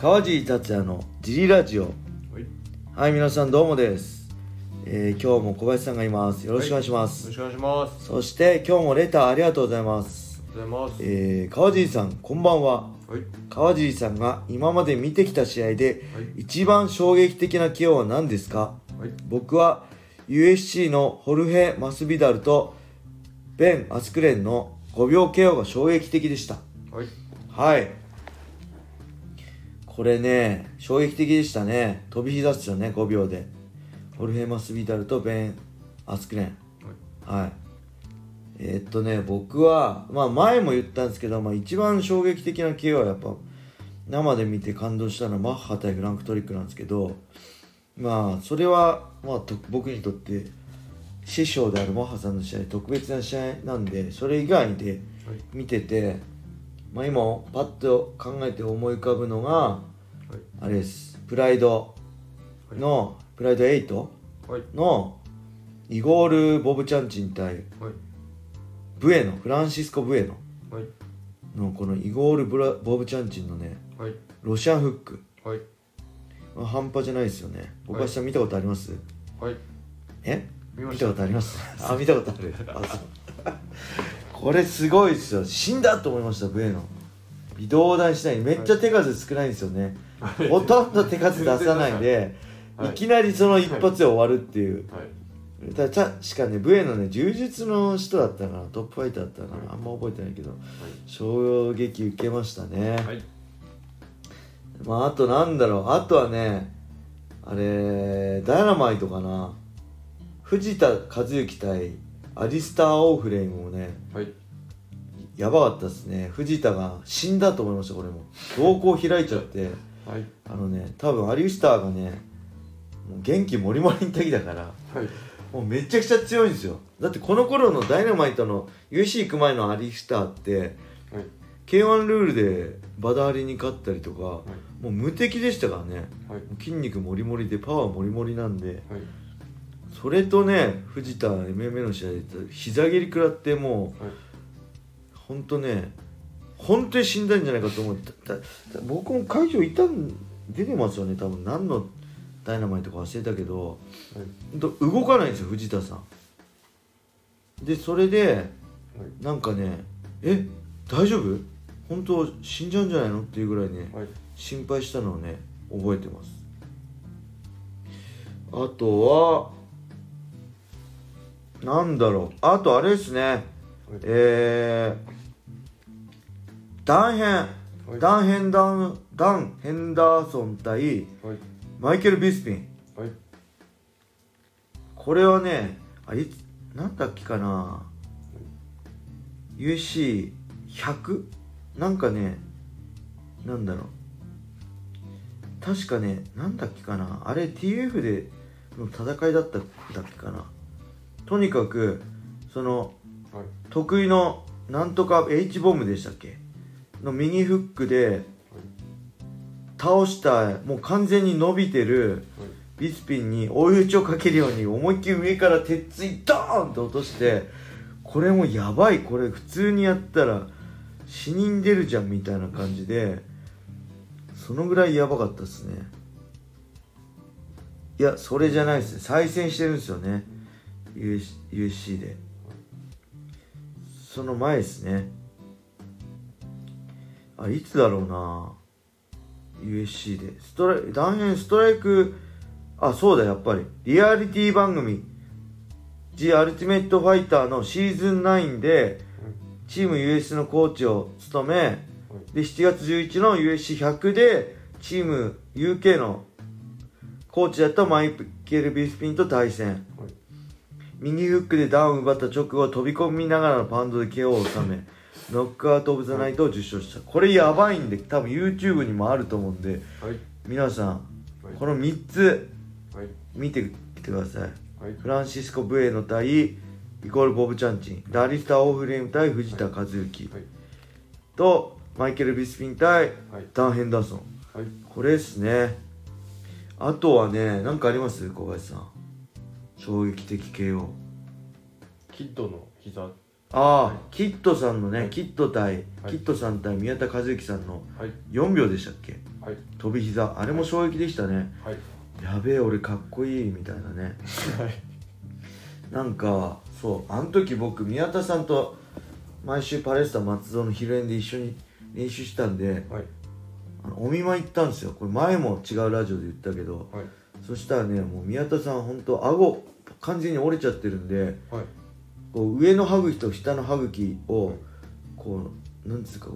川尻達也のジリラジオ。はい。はい皆さんどうもです、えー今日も小林さんがいます。よろしくお願いします、よろしくお願いします。そして今日もレターありがとうございます、ありがとうございます。えー川尻さんこんばんは。はい。川尻さんが今まで見てきた試合ではい。一番衝撃的な KO は何ですか？はい。僕は USC のホルヘ・マスビダルとベン・アスクレンの5秒 KO が衝撃的でした。はい。はいこれね衝撃的でしたね。飛び火出すよね5秒で。ホルヘ・マスビダルとベン・アスクレン。はい。えーっとね僕はまあ前も言ったんですけど、まあ、一番衝撃的な KO はやっぱ生で見て感動したのはマッハ対フランクトリックなんですけどまあそれは、まあ、と僕にとって師匠であるマッハさんの試合特別な試合なんでそれ以外ではい。見てて、まあ、今パッと考えて思い浮かぶのがはいあれです。プライド。の、プライド8はい。のイゴール・ボブチャンチン対はい。ブエノ。フランシスコ・ブエノ。はい。のこのイゴールブラ・ボブチャンチンのねはい。ロシアンフック、はい。まあ、半端じゃないですよね。僕ははい下見たことあります、はい。え？見見たことあります？あ見たことある。これすごいですよ。死んだと思いましたブエノ微動だにしないめっちゃ手数少ないんですよね、ほとんど手数出さないで、はい。い、きなりその一発で終わるっていう、はい。ただ確かねブエノね柔術の人だったかなトップファイターだったかな、はい。あんま覚えてないけど衝撃受けましたね、はい。はいまああとなんだろうあとはねあれダイナマイトかな。藤田和幸対アリスター・オーフレイムもねはいやばかったですね。藤田が死んだと思いましたこれも。瞳孔開いちゃって。はい。あのね多分アリスターがねもう元気もりもりの時だからはい。もうめちゃくちゃ強いんですよ。だってこの頃のダイナマイトの UC 行く前のアリスターってはい。K1 ルールでバダーリに勝ったりとか、はい。もう無敵でしたからね。はい。筋肉もりもりでパワーもりもりなんで。はい。それとね藤田 MMA の試合で膝蹴り食らってもうはいほんとね本当に死んだんじゃないかと思って僕も会場いたん出てますよね多分。何のダイナマイトか忘れたけど。ほんと動かないんですよ藤田さん。でそれでなんかねえ大丈夫？本当死んじゃうんじゃないの？っていうぐらいねはい。心配したのをね覚えてます。あとはなんだろう。あとあれですね。えー、ダンヘン、はい。ダンヘンダンダン・ヘンダーソン対はい。マイケル・ビスピン。はい。これはねあいつなんだっけかな。USC100? なんかねなんだろう。確かねなんだっけかな。あれ TF での戦いだったんだっけかな。とにかくそのはい。得意のなんとか H ボムでしたっけ？の右フックで倒したもう完全に伸びてるビスピンに追い打ちをかけるように思いっきり上から鉄槌ドーンと落としてこれもやばい。これ普通にやったら死人出るじゃんみたいな感じでそのぐらいやばかったですね。いやそれじゃないですね。再戦してるんですよね。US USC で。その前ですねあいつだろうな。USC で。ストライ断片ストライク。あそうだやっぱり。リアリティ番組「The Ultimate Fighter」のシーズン9でチーム US のコーチを務めで7月11の USC100 でチーム UK のコーチだったマイケル・ビスピンと対戦。右フックでダウンを奪った直後飛び込みながらのパウンドで KO を収めノックアウト・オブ・ザ・ナイトを受賞した。これやばいんで多分 YouTube にもあると思うんではい。皆さんはい。この3つはい。見てきてください。はい。フランシスコ・ブエノ対イコール・ボブ・チャンチン。ラリスター・オーフレーム対藤田和幸。はい。とマイケル・ビスピン対はい。ダン・ヘンダーソン。はい。これですね。あとはね何かあります？小林さん。衝撃的 KO キッドの膝ああ、はいキットさんのね、はい。キット対、はい。キットさん対宮田和之さんのはい。4秒でしたっけ？はい。飛び膝。あれも衝撃でしたね。はい。やべえ俺かっこいいみたいなね。はい。なんかそうあの時僕宮田さんと毎週パレスタ松戸の昼園で一緒に練習したんではい。あのお見舞い行ったんですよ。これ前も違うラジオで言ったけど。はい。そしたらねもう宮田さん本当顎完全に折れちゃってるんではいこう上の歯茎と下の歯茎をこうなんですか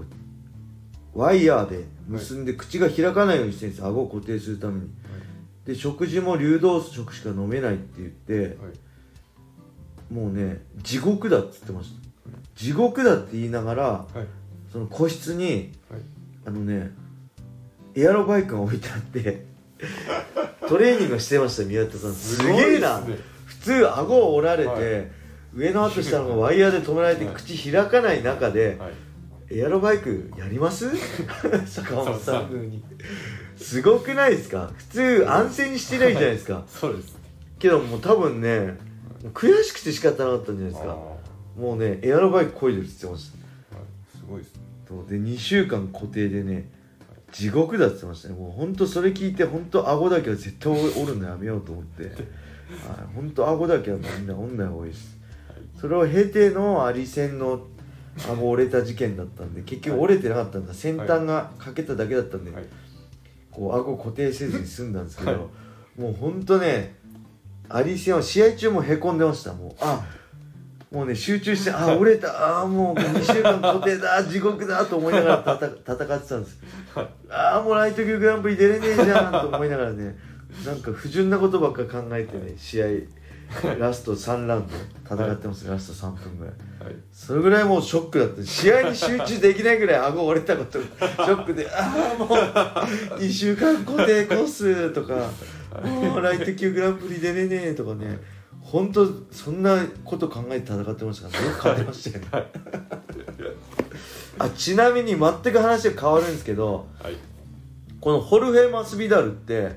ワイヤーで結んで口が開かないようにしてるんです顎を固定するために。で食事も流動食しか飲めないって言ってはい。もうね地獄だっつってました。地獄だって言いながらはい。その個室にはい。あのねエアロバイクが置いてあって トレーニングしてました宮田さん。すげえな、ね普通顎を折られて、はい上の歯と下のがワイヤーで止められてはい口開かない中で、はい。エアロバイクやります？坂本さん風に。すごくないですか？普通安静にしてないじゃないですか。そうです。けどもう多分ね悔しくて仕方なかったんじゃないですか。もうねエアロバイクこいでるって言ってました。い。すごいですね。で2週間固定でね地獄だって言ってましたね。もうほんとそれ聞いてほんと顎だけは絶対折るのやめようと思って。はい。ほんと顎だけはみんな折んない方がいいですそれを経てのアリ戦の顎折れた事件だったんで結局折れてなかったんだ。先端が欠けただけだったんで、はい。こう顎固定せずに済んだんですけど、はい。もうほんとねアリ戦は試合中もへこんでましたもう。あもうね集中してあ折れたあもう2週間固定だ地獄だと思いながらたた戦ってたんです。はい。ああもうライト級グランプリ出れねえじゃんと思いながらねなんか不純なことばっか考えてね試合 ラスト3ラウンド戦ってます、ラスト3分ぐらい。はい。それぐらいもうショックだった。試合に集中できないぐらい顎折れたことショックでああもう2週間固定コースとかもうライト級グランプリ出れねえとかね。本当そんなこと考えて戦ってましたからねよく勝てましたよね。あちなみに全く話が変わるんですけどはい。このホルフェ・マスビダルってはい。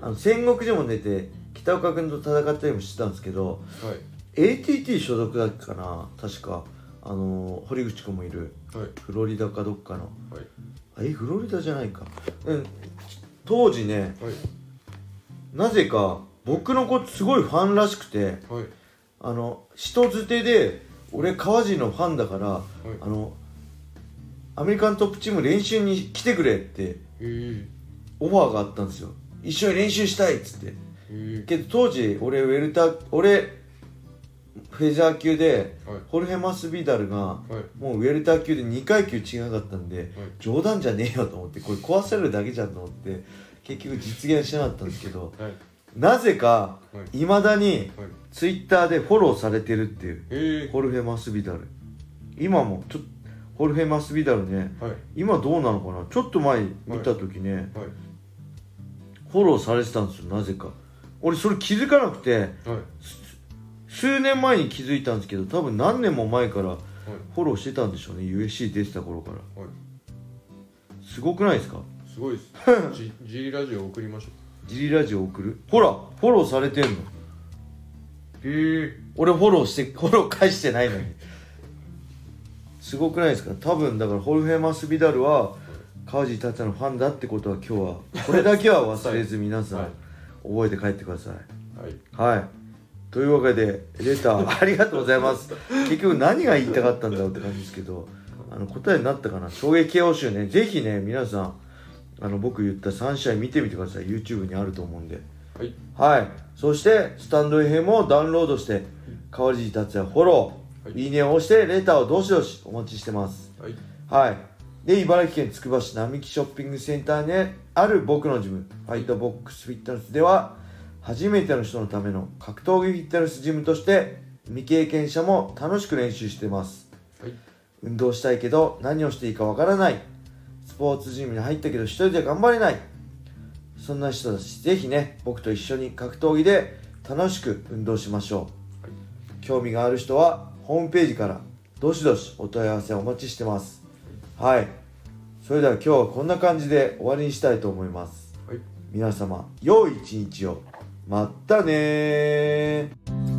あの戦国時も出て北岡君と戦ったりもしてたんですけどはい。ATT 所属だっけかな確か。あの堀口君もいる。はい。フロリダかどっかの。はい。あえフロリダじゃないか。うん。当時ねはい。なぜか僕のことすごいファンらしくてはい。あの人づてで俺川地のファンだから、あのアメリカントップチーム練習に来てくれってえ。ーオファーがあったんですよ。一緒に練習したいっつって。えーけど当時俺ウェルター俺フェザー級ではい。ホルヘ・マスビダルがはい。もうウェルター級で2階級違かったんで、冗談じゃねえよと思ってこれ壊されるだけじゃんと思って結局実現しなかったんですけどはい。なぜかはい。いまだにはい。ツイッターでフォローされてるっていうえ。ーホルヘ・マスビダル。今もちょっとホルヘ・マスビダルねはい。今どうなのかな？ちょっと前に見た時ね、はい。フォローされてたんですよなぜか俺それ気づかなくてはい。数年前に気づいたんですけど多分何年も前からはい。フォローしてたんでしょうね USC 出てた頃から。はい。すごくないですか？すごいです。ジジリラジオ送りましょジリラジオ送る？ほらフォローされてんの。うへえ。俺フォローしてフォロー返してないのに。すごくないですか？多分だからホルフェ・マスビダルは川地達也のファンだってことは今日はこれだけは忘れず皆さんはい覚えて帰ってください。はい。はい。というわけでレター ありがとうございます。結局何が言いたかったんだろうって感じですけどあの答えになったかな？衝撃 KO 集ね。ぜひね皆さんあの僕言った3試合見てみてください。YouTube にあると思うんで。はい。はい。そしてスタンド FM をダウンロードして川地達也フォロー、はい。い、いねを押してレターをどしどしお待ちしてます。はい。はい。で茨城県つくば市並木ショッピングセンターにある僕のジムファイトボックスフィットネスでは初めての人のための格闘技フィットネスジムとして未経験者も楽しく練習してます。はい。運動したいけど何をしていいかわからない。スポーツジムに入ったけど一人で頑張れない。そんな人たちぜひね僕と一緒に格闘技で楽しく運動しましょう。興味がある人はホームページからどしどしお問い合わせお待ちしてます。はいそれでは今日はこんな感じで終わりにしたいと思います。はい。皆様良い一日を。まったねー